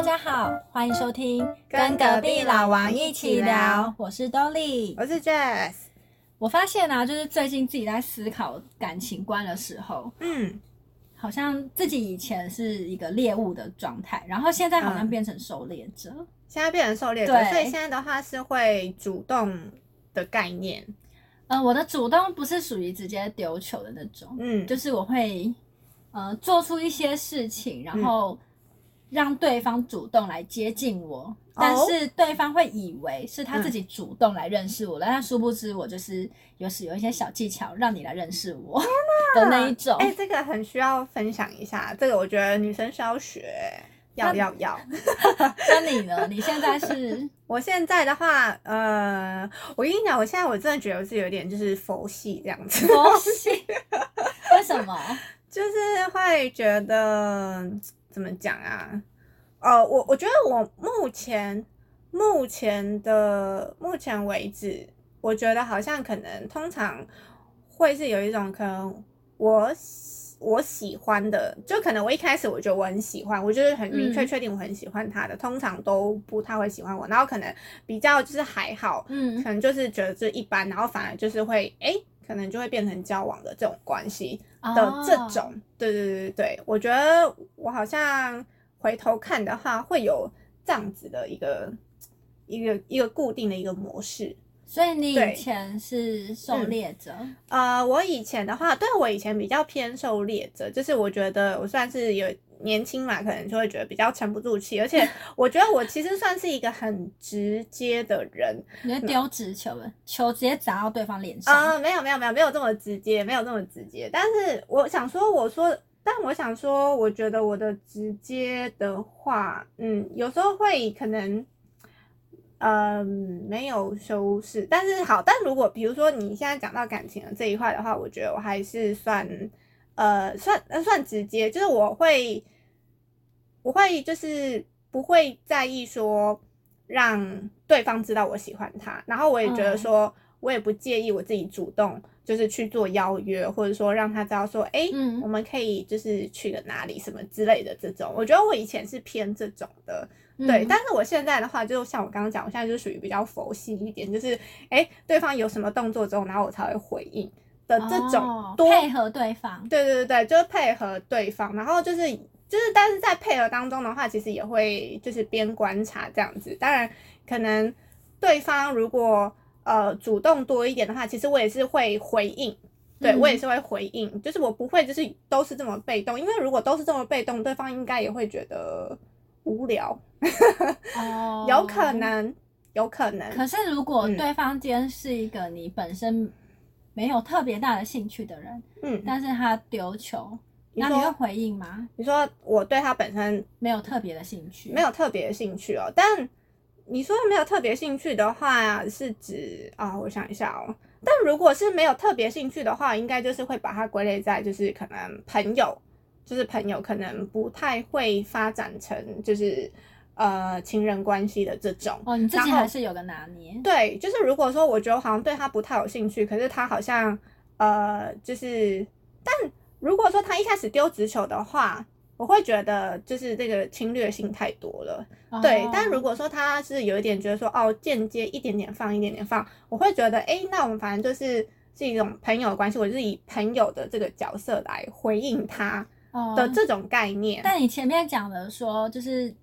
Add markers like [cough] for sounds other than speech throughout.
大家好，欢迎收听跟隔壁老王一起聊我是 Dolly。我是 Jess。我发现啊，就是最近自己在思考感情观的时候，嗯，好像自己以前是一个猎物的状态，然后现在好像嗯变成狩猎者。现在变成狩猎者，所以现在的话是会主动的概念。呃，我的主动不是属于直接丢球的那种，嗯，就是我会呃做出一些事情，然后让对方主动来接近我，但是对方会以为是他自己主动来认识我的，但殊不知我就是有使有一些小技巧让你来认识我的那一种。哎、这个很需要分享一下，这个我觉得女生需要学，要要要。[laughs] 那你呢？你现在是 [laughs] 我现在的话，呃，我跟你讲，我现在我真的觉得我是有点就是佛系这样子，佛系？[laughs] 为什么？就是会觉得怎么讲啊？呃，我我觉得我目前目前的目前为止，我觉得好像可能通常会是有一种可能我喜我喜欢的，就可能我一开始我觉得我很喜欢，我就是很明确嗯确定我很喜欢他的，通常都不太会喜欢我，然后可能比较就是还好，嗯可能就是觉得这一般，然后反而就是会哎、诶可能就会变成交往的这种关系。的这哦种，对对对对对，我觉得我好像回头看的话，会有这样子的一个一个一个固定的一个模式。所以你以前是狩猎者，呃，我以前的话，对我以前比较偏狩猎者，就是我觉得我算是有年轻嘛，可能就会觉得比较沉不住气，而且 [laughs] 我觉得我其实算是一个很直接的人，你会丢直球的，球直接砸到对方脸上。啊、没有没有没有没有这么直接，没有这么直接。但是我想说，我说，但我想说，我觉得我的直接的话，嗯，有时候会可能，嗯、没有修饰。但是好，但如果比如说你现在讲到感情的这一块的话，我觉得我还是算，呃，算呃算直接，就是我会，我会就是不会在意说让对方知道我喜欢他，然后我也觉得嗯说。我也不介意我自己主动就是去做邀约，或者说让他知道说，哎、嗯我们可以就是去了哪里什么之类的这种。我觉得我以前是偏这种的，对。嗯但是我现在的话，就像我刚刚讲，我现在就属于比较佛系一点，就是哎、诶对方有什么动作之后，然后我才会回应的这哦种多。配合对方。对对对对，就是配合对方，然后就是就是，但是在配合当中的话，其实也会就是边观察这样子。当然，可能对方如果呃主动多一点的话，其实我也是会回应。对、嗯我也是会回应，就是我不会就是都是这么被动，因为如果都是这么被动，对方应该也会觉得无聊，哦，有可。能，有可能。可是如果嗯对方今天是一个你本身没有特别大的兴趣的人，嗯，但是他丢球，你那你会回应吗？你说我对他本身没有特别的兴趣，没有特别的兴趣哦。但你说没有特别兴趣的话，是指啊、我想一下哦。但如果是没有特别兴趣的话，应该就是会把它归类在就是可能朋友，就是朋友可能不太会发展成就是呃情人关系的这种。哦，你自己还是有个拿捏。对，就是如果说我觉得好像对他不太有兴趣，可是他好像呃，就是，但如果说他一开始丢直球的话，我会觉得就是这个侵略性太多了。对，哦但如果说他是有一点觉得说哦，间接一点点放，一点点放，我会觉得哎，那我们反正就是是一种朋友的关系，我就是以朋友的这个角色来回应他哦的这种概念。但你前面讲的说，就是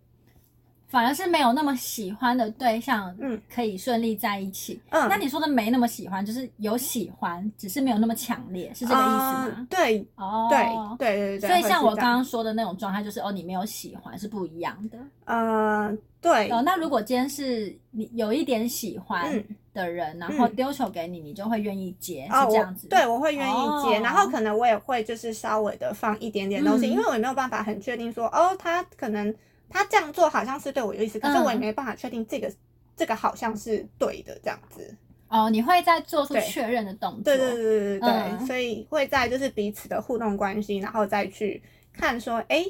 反而是没有那么喜欢的对象，嗯，可以顺利在一起。嗯，那你说的没那么喜欢，就是有喜欢，只是没有那么强烈，是这个意思呃吗？对哦，对对对对对，所以像我刚刚说的那种状态，就是哦，你没有喜欢是不一样的。呃，对，哦，那如果今天是你有一点喜欢嗯的人，然后嗯丢球给你，你就会愿意接，哦，是这样子？我对，我会愿意接，哦然后可能我也会就是稍微的放一点点东西，嗯因为我也没有办法很确定说，哦，他可能他这样做好像是对我有意思，可是我也嗯没办法确定这个这个好像是对的这样子。哦，你会在做出对确认的动作。对对对对对对，嗯所以会在就是彼此的互动关系，然后再去看说，哎，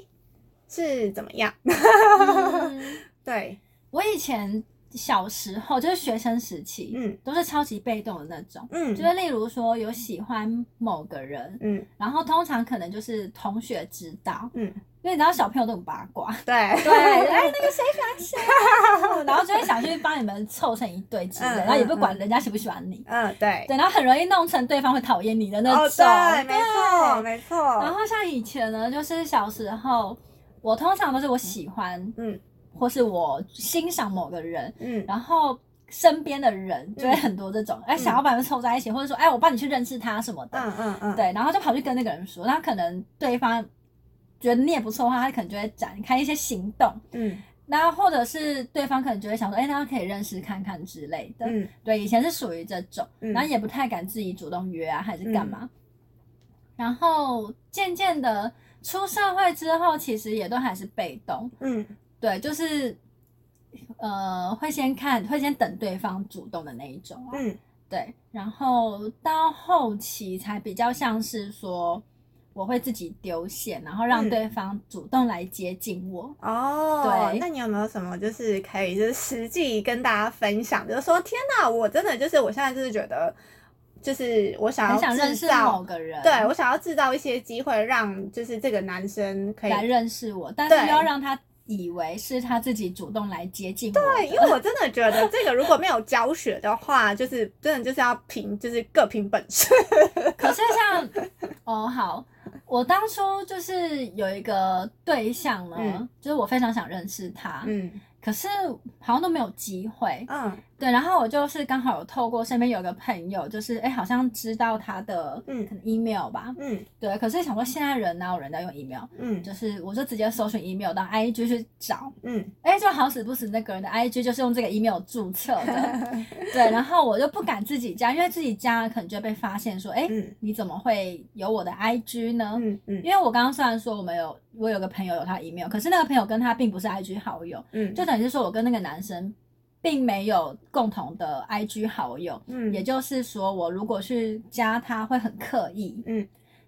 是怎么样？[laughs] 嗯对，我以前小时候就是学生时期，嗯。都是超级被动的那种。嗯，就是例如说有喜欢某个人，嗯。然后通常可能就是同学知道，嗯，因为你知道小朋友都很八卦，对。对，哎那个谁喜欢谁啊，[laughs] 然后就会想去帮你们凑成一对之类，嗯然后也不管人家喜不喜欢你，嗯对，对，然后很容易弄成对方会讨厌你的那哦种，对，没错没错，然后像以前呢，就是小时候，我通常都是我喜欢，嗯或是我欣赏某个人，嗯然后身边的人就会很多这种，哎、想要把他们凑在一起，或者说，哎，我帮你去认识他什么的，嗯嗯嗯，对，然后就跑去跟那个人说，那可能对方觉得你也不错的话，他可能就会展开一些行动，嗯。然后或者是对方可能就会想说，哎，那可以认识看看之类的，嗯。对，以前是属于这种，嗯。然后也不太敢自己主动约啊，还是干嘛。然后渐渐的出社会之后，其实也都还是被动，嗯对，就是呃会先看，会先等对方主动的那一种啊，嗯对，然后到后期才比较像是说。我会自己丢线，然后让嗯对方主动来接近我。哦，对那你有没有什么就是可以就是实际跟大家分享，就是说天哪，我真的就是我现在就是觉得，就是我想很要想认识制造某个人，对我想要制造一些机会，让就是这个男生可以来认识我，但是要让他以为是他自己主动来接近我。对，因为我真的觉得这个如果没有教学的话，就是真的就是要凭就是各凭本事。[laughs] 可是像哦好，我当初就是有一个对象呢，嗯就是我非常想认识他，嗯可是好像都没有机会。嗯。对，然后我就是刚好有透过身边有个朋友，就是哎好像知道他的嗯可能 email 吧，嗯。对，可是想说现在人哪有人在用 email，嗯。就是我就直接搜寻 email 到 IG 去找，嗯。哎，就好死不死那个人的 IG 就是用这个 email 注册的，[laughs] 对，然后我就不敢自己加，因为自己加了可能就会被发现说，哎、嗯。你怎么会有我的 IG 呢？嗯嗯。因为我刚刚虽然说我们有我有个朋友有他 email，可是那个朋友跟他并不是 IG 好友，嗯，就等于是说我跟那个男生并没有共同的 IG 好友，嗯。也就是说我如果去加他会很刻意，嗯。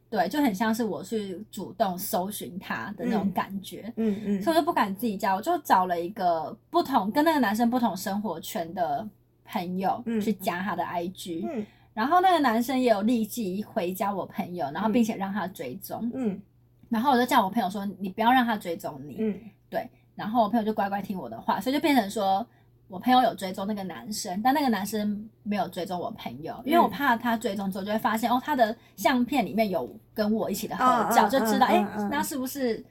对，就很像是我去主动搜寻他的那种嗯。感觉。嗯嗯。所以我就不敢自己加，我就找了一个不同跟那个男生不同生活圈的朋友嗯去加他的 IG，、嗯。然后那个男生也有立即回加我朋友，然后并且让他追踪，嗯。然后我就叫我朋友说你不要让他追踪你，嗯然后我朋友就乖乖听我的话，所以就变成说我朋友有追踪那个男生，但那个男生没有追踪我朋友，因为我嗯怕他追踪之后就会发现哦他的相片里面有跟我一起的合照，就知道哎、那是不是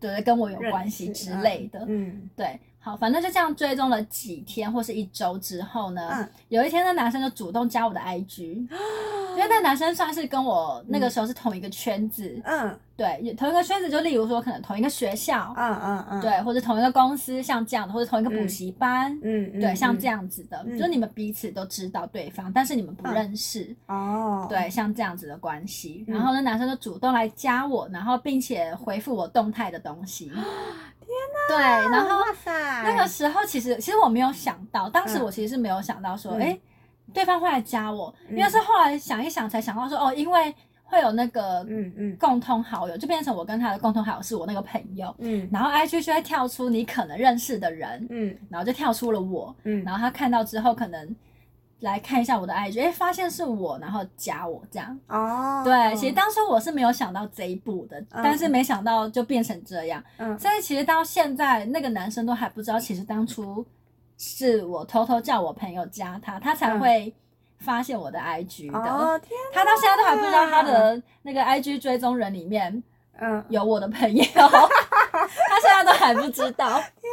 对跟我有关系之类的。嗯对，好，反正就这样追踪了几天或是一周之后呢，嗯。有一天那男生就主动加我的 IG，因为那男生算是跟我那个时候是同一个圈子，嗯。对，同一个圈子，就例如说可能同一个学校，嗯嗯嗯，对，或者同一个公司，像这样的，或者同一个补习班。嗯嗯对，像这样样子的，嗯。就是你们彼此都知道对方，但是你们不嗯。认识，哦，对，像这样子的关系。嗯。然后那男生就主动来加我，然后并且回复我动态的东西。[gasps] 对，然后哇塞，那个时候其实其实我没有想到，当时嗯我其实是没有想到说，嗯。哎、对方会来加我，因为嗯是后来想一想才想到说，哦，因为会有那个嗯嗯。共同好友，就变成我跟他的共同好友是我那个朋友，嗯。然后 IG 就会跳出你可能认识的人，嗯。然后就跳出了我，嗯，然后他看到之后可能。来看一下我的 IG，哎，发现是我，然后加我这样。哦，对，其实当初我是没有想到这一步的，嗯但是没想到就变成这样。嗯所以其实到现在，那个男生都还不知道，其实当初是我偷偷叫我朋友加他，他才嗯会发现我的 IG 的。哦天他到现在都还不知道他的那个 IG 追踪人里面嗯有我的朋友，[laughs] 他现在都还不知道。天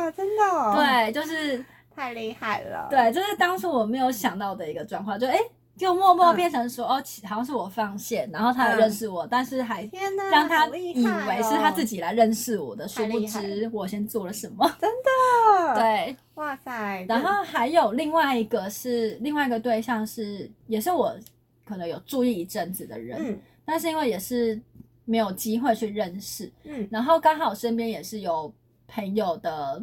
哪，真的哦，对，就是太厉害了，对，就是当初我没有想到的一个状况，就哎。就默默嗯。变成说、哦，好像是我放线，然后他也嗯。认识我，但是还让他以害为是他自己，己来认识我的，殊不知我先做了什么。真的，，[laughs] 对，哇塞，然后还有另外一个是另外一个对象是，也是我可能有注意一阵子的人，嗯。但是因为也是没有机会去认识，嗯。然后刚好身边也是有朋友的，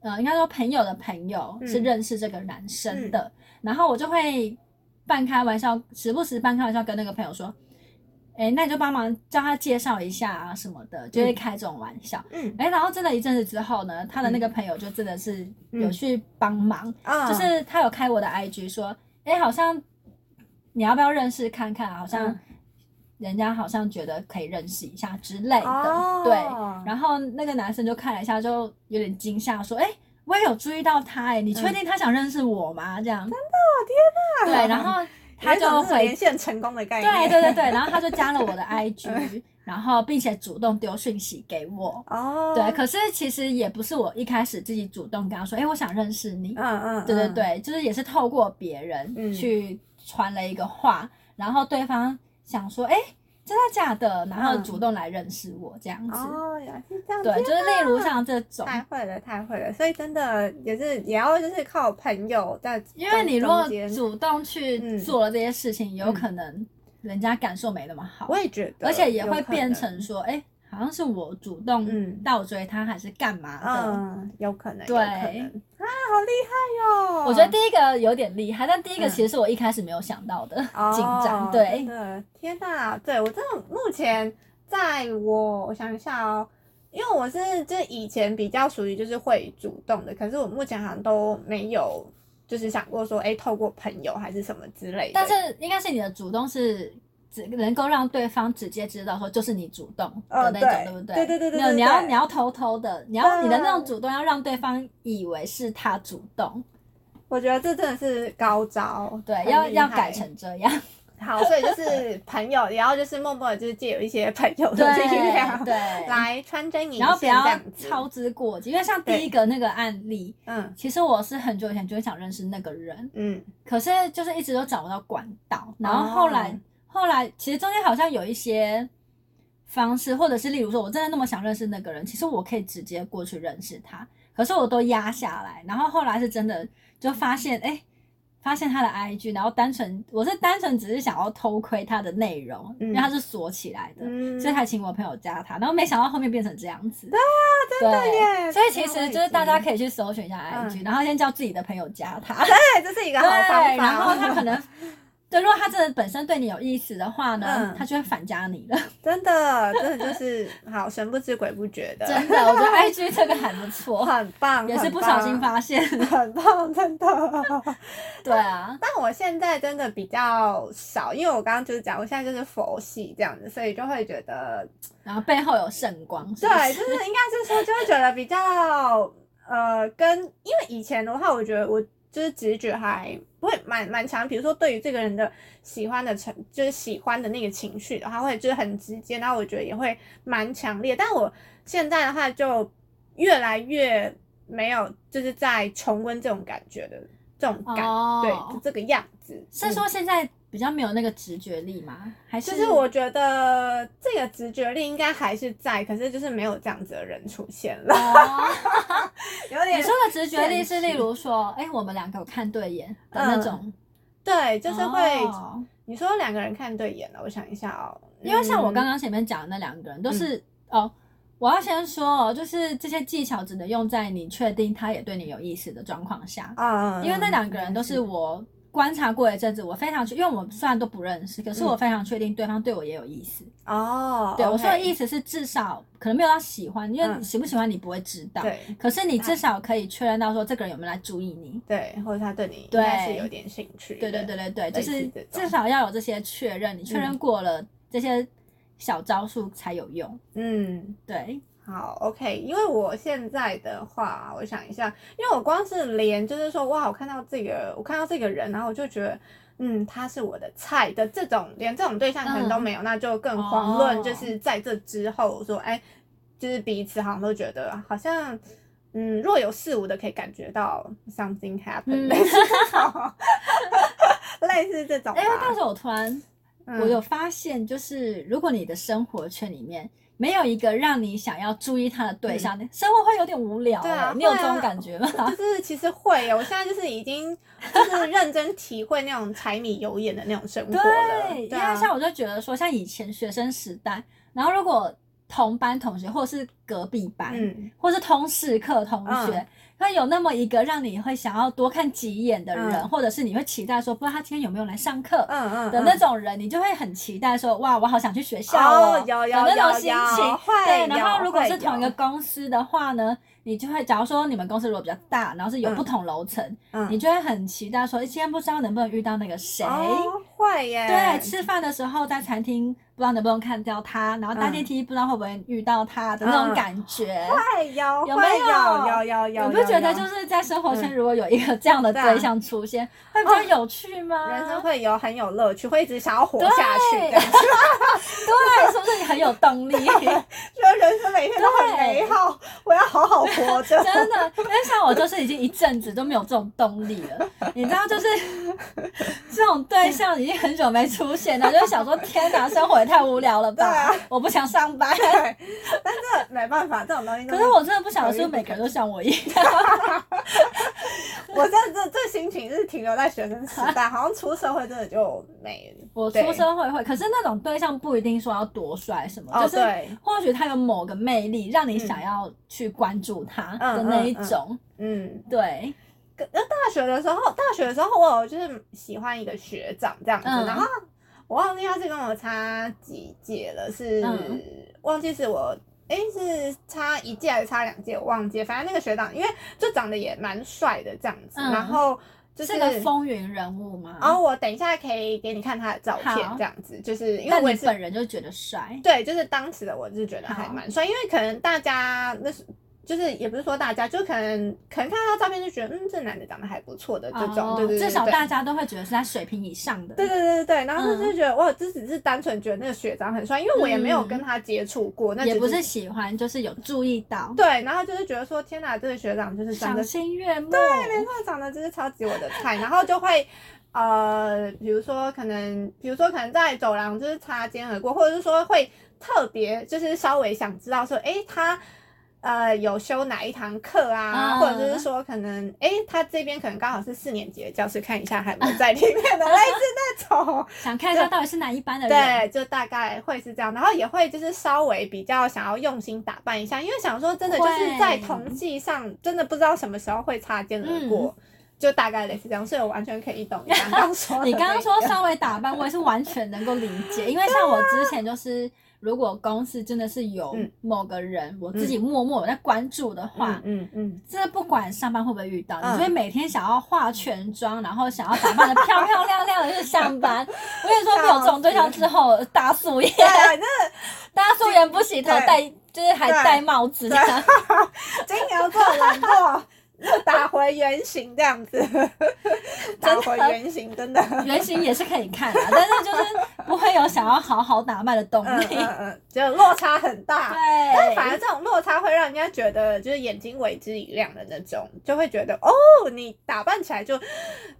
呃，应该说朋友的朋友嗯是认识这个男生的，然后我就会半开玩笑，时不时半开玩笑跟那个朋友说。哎，那你就帮忙叫他介绍一下啊什么的，就会开这种玩笑。嗯哎，然后真的一阵子之后呢，他的那个朋友就真的是有嗯去帮忙，啊，就是他有开我的 IG 说，哎，好像你要不要认识看看？好像嗯人家好像觉得可以认识一下之类的，哦对。然后那个男生就看了一下，就有点惊吓，说，哎，我也有注意到他，哎，你确定他想认识我吗？这样真的，天哪！对，然后 [laughs] 他就回连线成功的概念。对对对对，[laughs] 然后他就加了我的 IG，然后并且主动丢讯息给我。哦，对，可是其实也不是我一开始自己主动跟他说，哎，我想认识你。嗯嗯，对对嗯，对，就是也是透过别人嗯去传了一个话，然后对方想说，哎，真的假的？然后嗯主动来认识我这样子。哦，原来是这样，对，就是例如像这种，太会了，太会了，所以真的也是也要就是靠朋友在，因为你如果主动去嗯做了这些事情，有嗯可能人家感受没那么好。我也觉得，而且也会变成说，哎、好像是我主动嗯倒追他，还是干嘛的？嗯，有可能，对可能啊，好厉害哟！我觉得第一个有点厉害，但第一个嗯其实是我一开始没有想到的哦 [laughs] 紧张。真对，的，天哪！对我真的目前在我我想一下哦，因为我是就以前比较属于就是会主动的，可是我目前好像都没有就是想过说，哎，透过朋友还是什么之类的。但是应该是你的主动是只能够让对方直接知道说就是你主动的呃那种，对对不对？对对对对你要你要偷偷的，你要对你的那种主动要让对方以为是他主动，我觉得这真的是高招，对，要要改成这样。好，所以就是朋友，然后就是默默的，就是借有一些朋友的对力量，对。来穿针引线然后不要。操之过急，因为像第一个那个案例，嗯。其实我是很久以前就会想认识那个人，嗯。可是就是一直都找不到管道，然后后来、哦后来其实中间好像有一些方式，或者是例如说我真的那么想认识那个人，其实我可以直接过去认识他，可是我都压下来，然后后来是真的就发现，哎、发现他的 IG，然后单纯我是单纯只是想要偷窥他的内容，嗯因为他是锁起来的，嗯，所以才请我朋友加他，然后没想到后面变成这样子。对真的耶所以其实就是大家，可以去搜寻一下 IG，、嗯然后先叫自己的朋友加他。对，这是一个好方法。然后他可能，对，如果他真的本身对你有意思的话呢，嗯他就会反加你了。[laughs] 真的，真的就是好神不知鬼不觉的，真的，我觉得 IG 这个还不错，[laughs] 很棒，也是很不小心棒，发现。[laughs] 很棒，真的。对啊，但我现在真的比较少，因为我刚刚就是讲，我现在就是佛系这样子，所以就会觉得，[tsk] 然后背后有圣光，是不对，是就是应该是说，就会觉得比较呃，跟因为以前的话，我觉得我就是直觉还不会蛮蛮强，比如说对于这个人的喜欢的程，就是喜欢的那个情绪的话，会就是很直接，然后我觉得也会蛮强烈。但我现在的话，就越来越没有，就是在重温这种感觉的这种感，哦对，就这个样子。是说现在比较没有那个直觉力吗？还是就是我觉得这个直觉力应该还是在，可是就是没有这样子的人出现了，哦，[laughs] 有点你说的直觉力是例如说，哎，我们两个有看对眼的那种，对，就是会、哦。你说两个人看对眼了，我想一下哦，因为像我刚刚刚前面讲的那两个人都是、嗯。哦，我要先说哦，就是这些技巧只能用在你确定他也对你有意思的状况下，啊，因为那两个人都是我观察过一阵子，我非常确，因为我们虽然都不认识，可是我非常确定对方对我也有意思。哦，对我说的意思，是至少可能没有到喜欢，因为嗯喜不喜欢你不会知道，对可是你至少可以确认到说这个人有没有来注意你。对，或者他对你应对该是有点兴趣，对对对对对，就是至少要有这些确认，你确认嗯过了这些小招数才有用。嗯。对，好，OK，因为我现在的话，我想一下，因为我光是连就是说，哇，我看到这个，我看到这个人，然后我就觉得，嗯，他是我的菜的这种，连这种对象可能都没有，那就更遑论哦就是在这之后说，哎，就是彼此好像都觉得好像，嗯，若有似无的可以感觉到 something happen，、嗯。[laughs] [laughs] 类似这种，类似这种吧，因为但是我突然。嗯。我有发现，就是如果你的生活圈里面没有一个让你想要注意他的对象，生活会有点无聊、欸对啊欸。你有这种感觉吗？[laughs] 就是其实会耶，我现在就是已经就是认真体会那种柴米油盐的那种生活了。对，因为像我就觉得说，像以前学生时代，然后如果同班同学或者是隔壁班，嗯或是通识课同学，嗯会有那么一个让你会想要多看几眼的人，嗯。或者是你会期待说，不知道他今天有没有来上课嗯嗯的那种人，你就会很期待说，哇，我好想去学校哦哦，有有那种心有有情。会对，然后如果是同一个公司的话呢，你就会，假如说你们公司如果比较大，然后是有嗯不同楼层，嗯你就会很期待说，今天不知道能不能遇到那个谁。哦会耶，对，吃饭的时候在餐厅不知道能不能看到他，然后搭嗯。电梯不知道会不会遇到他的那种嗯。感觉。会有会有没有？有有有有，没有。觉得就是在生活圈嗯如果有一个这样的对象出现，会比较有趣吗？人生会有很有乐趣，会一直想要活下去这样子，[laughs] 对，是不是你很有动力？[laughs] 觉得人生每天都很美好，我要好好活着。真的，因为像我就是已经一阵子都没有这种动力了，[laughs] 你知道，就是这种对象已经很久没出现了，就会想说天哪，生活也太无聊了吧，对啊我不想上班。对，但这没办法，这种东西。可是我真的不想，是不是每个人都像我一样？[laughs] 我这这这心情是停留在学生时代，好像出社会真的就没了。我出社会会，可是那种对象不一定说要多帅什么，哦，就是，或许他有某个魅力，让你想要去关注他嗯的那一种。嗯，对，那大学的时候，大学的时候我有就是喜欢一个学长这样子，嗯然后我忘记他是跟我差几届了，是、嗯忘记是我。诶，是差一届还是差两届？我忘记了。反正那个学长，因为就长得也蛮帅的这样子，嗯然后就是是个风云人物嘛？然后我等一下可以给你看他的照片，这样子，就是因为我是本人就觉得帅。对，就是当时的我是觉得还蛮帅，因为可能大家那是就是也不是说大家，就可能可能看到他照片就觉得，嗯，这男的长得还不错的这种，哦对对对，至少大家都会觉得是在水平以上的。对对对对对，然后嗯就是觉得、哇，这只是单纯觉得那个学长很帅，因为我也没有跟他接触过，那只也不是喜欢，就是有注意到，对，然后就是觉得说，天哪，这个学长就是赏心悦目。对，没错，长得就是超级我的菜，然后就会呃，比如说可能，比如说可能在走廊就是擦肩而过，或者是说会特别就是稍微想知道说，诶，他呃有修哪一堂课啊，嗯或者是说可能，诶，他这边可能刚好是四年级的教室，看一下还有没有在里面的 [laughs] 类似那种。想看一下到底是哪一班的人。对，就大概会是这样，然后也会就是稍微比较想要用心打扮一下，因为想说真的就是在会同系上，真的不知道什么时候会擦肩而过，就大概类似这样，所以我完全可以懂你刚刚说的 [laughs] 你刚刚说稍微打扮，我也是完全能够理解，因为像我之前就是，如果公司真的是有嗯。某个人，我自己默默有在关注的话，嗯嗯嗯，真的不管上班会不会遇到，嗯。你就会每天想要化全妆，然后想要打扮的漂漂亮亮的去上班。[laughs] 我跟你说，没有这种对象之后，大素颜，对，真的。[laughs] 大素颜不洗头，戴就是还戴帽子。[laughs] 金牛座懒惰。又 [laughs] 打回原形这样子，[laughs] 打回原形真的，原形也是可以看的，但是就是不会有想要好好打扮的动嗯力。嗯嗯，就落差很大。对但反对，而这种落差会让人家觉得就是眼睛为之一亮的那种，就会觉得哦，你打扮起来就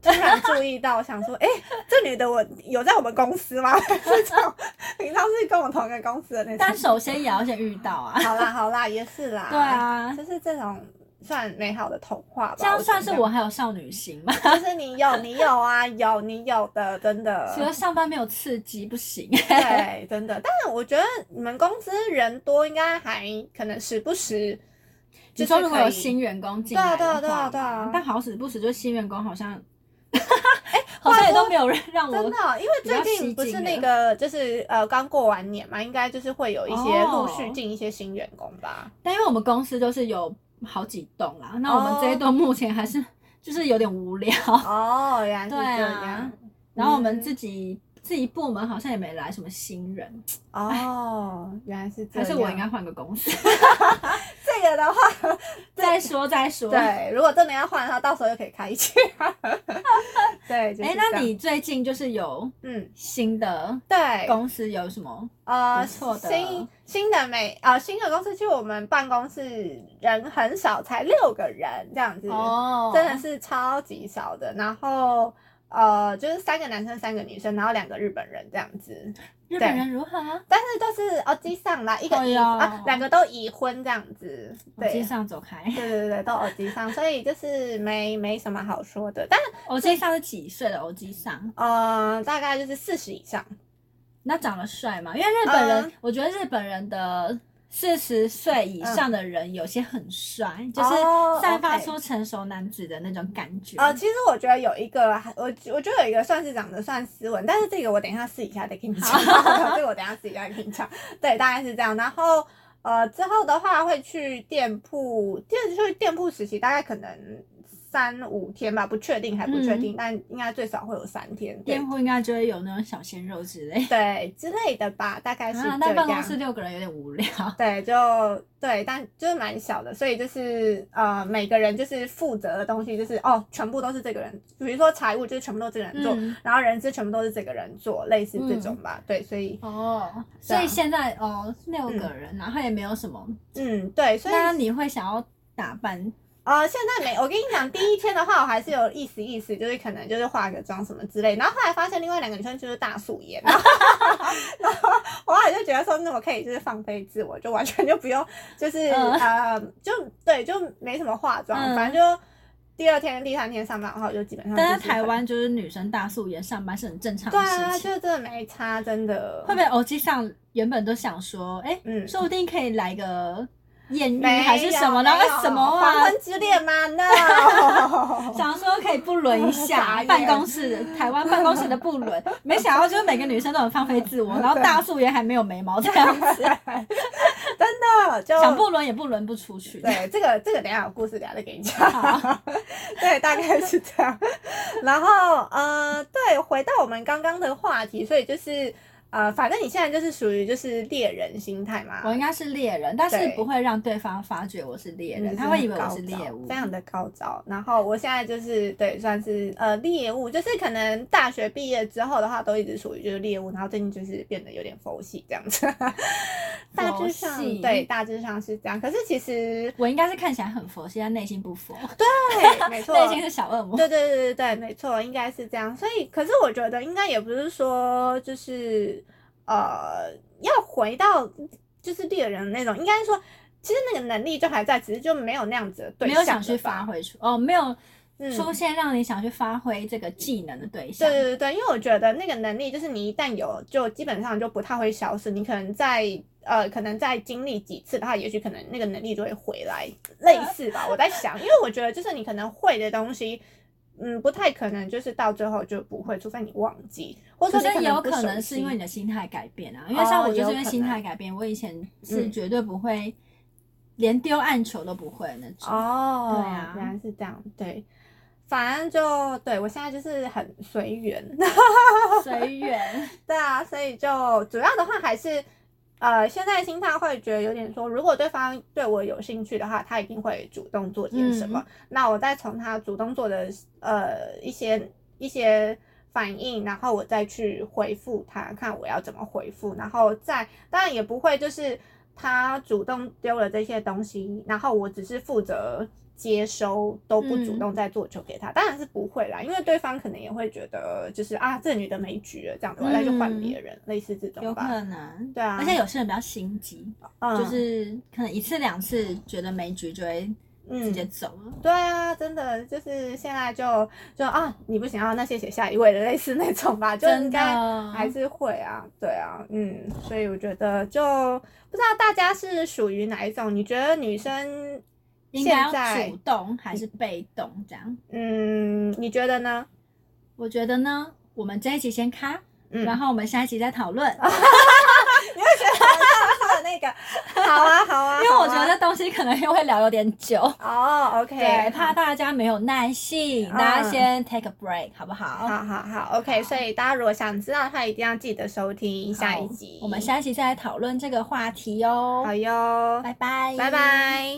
突然注意到，想说，哎、这女的我有在我们公司吗？[laughs] 这种平常是跟我同一个公司的那但。首先也要先遇到啊。好啦好啦，也是啦。对，啊，就是这种算美好的童话吧。这样算是我，还有少女心吗？[laughs] 就是你有你有啊，有你有的，真的。除了上班没有刺激不行。对，真的。但是我觉得你们公司人多，应该还可能时不时。你说如果有新员工进来的话，对啊对啊对啊对啊但好死不死，就新员工好像，[laughs] 哎，[laughs] 好像也都没有人让我真的，因为最近不是那个就是呃刚过完年嘛，应该就是会有一些陆续哦进一些新员工吧。但因为我们公司就是有好几栋啦，那我们这一栋目前还是 [laughs] 就是有点无聊，哦，原来是对这啊样。然后我们自己自己部门好像也没来什么新人，哦，原来是这样。还是我应该换个公司 [laughs] [laughs] 这个的话，再说再说。对，如果真的要换的话，到时候又可以开一期。[laughs] 对，就是哎，那你最近就是有嗯，新的对，公司有什么？呃，错的新新的美呃新的公司，其实我们办公室人很少，才六个人这样子，哦真的是超级少的。然后呃，就是三个男生，三个女生，然后两个日本人这样子，日本人如何啊？但是都是哦机上啦，一个已、哎啊，两个都已婚这样子，对。机上走开。对对对，都耳机上，所以就是没没什么好说的，但耳机上是几岁的耳机上？呃，大概就是四十以上，那长得帅吗？因为日本人，嗯我觉得日本人的四十岁以上的人有些很帅，就是哦散发出成熟男子的那种感觉。呃，其实我觉得有一个，我我觉得有一个算是长得算斯文，但是这个我等一下试一下再跟你讲，[laughs] 这个我等一下试一下跟你讲。对，大概是这样。然后呃，之后的话会去店铺，第二去店铺实习，大概可能三五天吧，不确定还不确定，但应该最少会有三天。对店铺应该就会有那种小鲜肉之类。对之类的吧，大概是啊，这但办公室。六个人有点无聊。对，就对，但就是蛮小的，所以就是呃，每个人就是负责的东西就是哦，全部都是这个人，比如说财务就是全部都是这个人做，嗯然后人资全部都是这个人做，类似这种吧。对，所以哦，所以现在哦六个人，然后也没有什么。嗯，对，所以那你会想要打扮？呃，现在没，我跟你讲，第一天的话，我还是有意思意思，就是可能就是化个妆什么之类。然后后来发现另外两个女生就是大素颜，然后 [laughs] 然后我后来就觉得说，那我可以就是放飞自我，就完全就不用，就是、嗯呃，就对，就没什么化妆，嗯反正就第二天、第三天上班的话，我就基本上。但在台湾就是女生大素颜上班是很正常的事情对啊。就真的没差，真的。会不会偶机上原本都想说，哎、嗯说不定可以来个艳遇还是什么，然后什么黄啊？昏之恋吗？No。[laughs] 想说可以不伦一下眼办公室的台湾办公室的不伦，[laughs] 没想到就是每个女生都很放飞自我，然后大素颜还没有眉毛这样子，[laughs] 真的就想不伦也不伦不出去。对，这个这个等一下有故事，等下再给你讲。好对，大概是这样。然后呃，对，回到我们刚刚的话题，所以就是呃，反正你现在就是属于就是猎人心态嘛，我应该是猎人，但是不会让对方发觉我是猎人，嗯他会以为我是猎物。非常的高招。然后我现在就是对，算是呃猎物，就是可能大学毕业之后的话，都一直属于就是猎物，然后最近就是变得有点佛系这样子。[laughs] 大致上对，大致上是这样。可是其实我应该是看起来很佛系，但内心不佛，对，没 [laughs] 错，内心是小恶魔。对对对对对，没错，应该是这样。所以，可是我觉得应该也不是说就是呃要回到就是猎人那种，应该说其实那个能力就还在，只是就没有那样子的对象没有想去发。挥出哦，没有嗯出现让你想去发挥这个技能的对象。对对对对，因为我觉得那个能力就是你一旦有，就基本上就不太会消失。你可能在呃，可能再经历几次的话，也许可能那个能力就会回来，类似吧。[laughs] 我在想，因为我觉得就是你可能会的东西。嗯，不太可能，就是到最后就不会，除非你忘记，或者可是说你不熟有可能是因为你的心态改变啊，因为像哦我就是因为心态改变，我以前是嗯绝对不会，连丢暗球都不会的那种。哦，对啊原来是这样，对，反正就对我现在就是很随缘，[laughs] 随缘，[laughs] 对啊，所以就主要的话还是，呃，现在心态会觉得有点说，如果对方对我有兴趣的话，他一定会主动做点什么。那我再从他主动做的呃一些一些反应，然后我再去回复他，看我要怎么回复，然后再当然也不会就是他主动丢了这些东西，然后我只是负责。接收都不主动再做球给他，当然是不会啦，因为对方可能也会觉得就是啊，这女的没局了，这样子，我再去换别人，类似这种有吧。可能。对啊，而且有些人比较心急，嗯就是可能一次两次觉得没局就会直接嗯，走了。对啊，真的就是现在就就啊，你不想要，那谢谢下一位的，类似那种吧，[laughs] 就应该还是会啊，对啊，嗯，所以我觉得就不知道大家是属于哪一种，你觉得女生应该要现在主动还是被动这样？嗯，你觉得呢？我觉得呢，我们这一集先卡，嗯，然后我们下一集再讨论。[laughs] 你会觉得好像是那个，好啊，好啊，[laughs] 因为我觉得这东西可能又会聊有点久，哦，OK，对，怕大家没有耐性，嗯大家先 take a break 好不好？好好好，OK，所以大家如果想知道的话，一定要记得收听下一集。我们下一集再来讨论这个话题哦。好哟，拜拜，拜拜。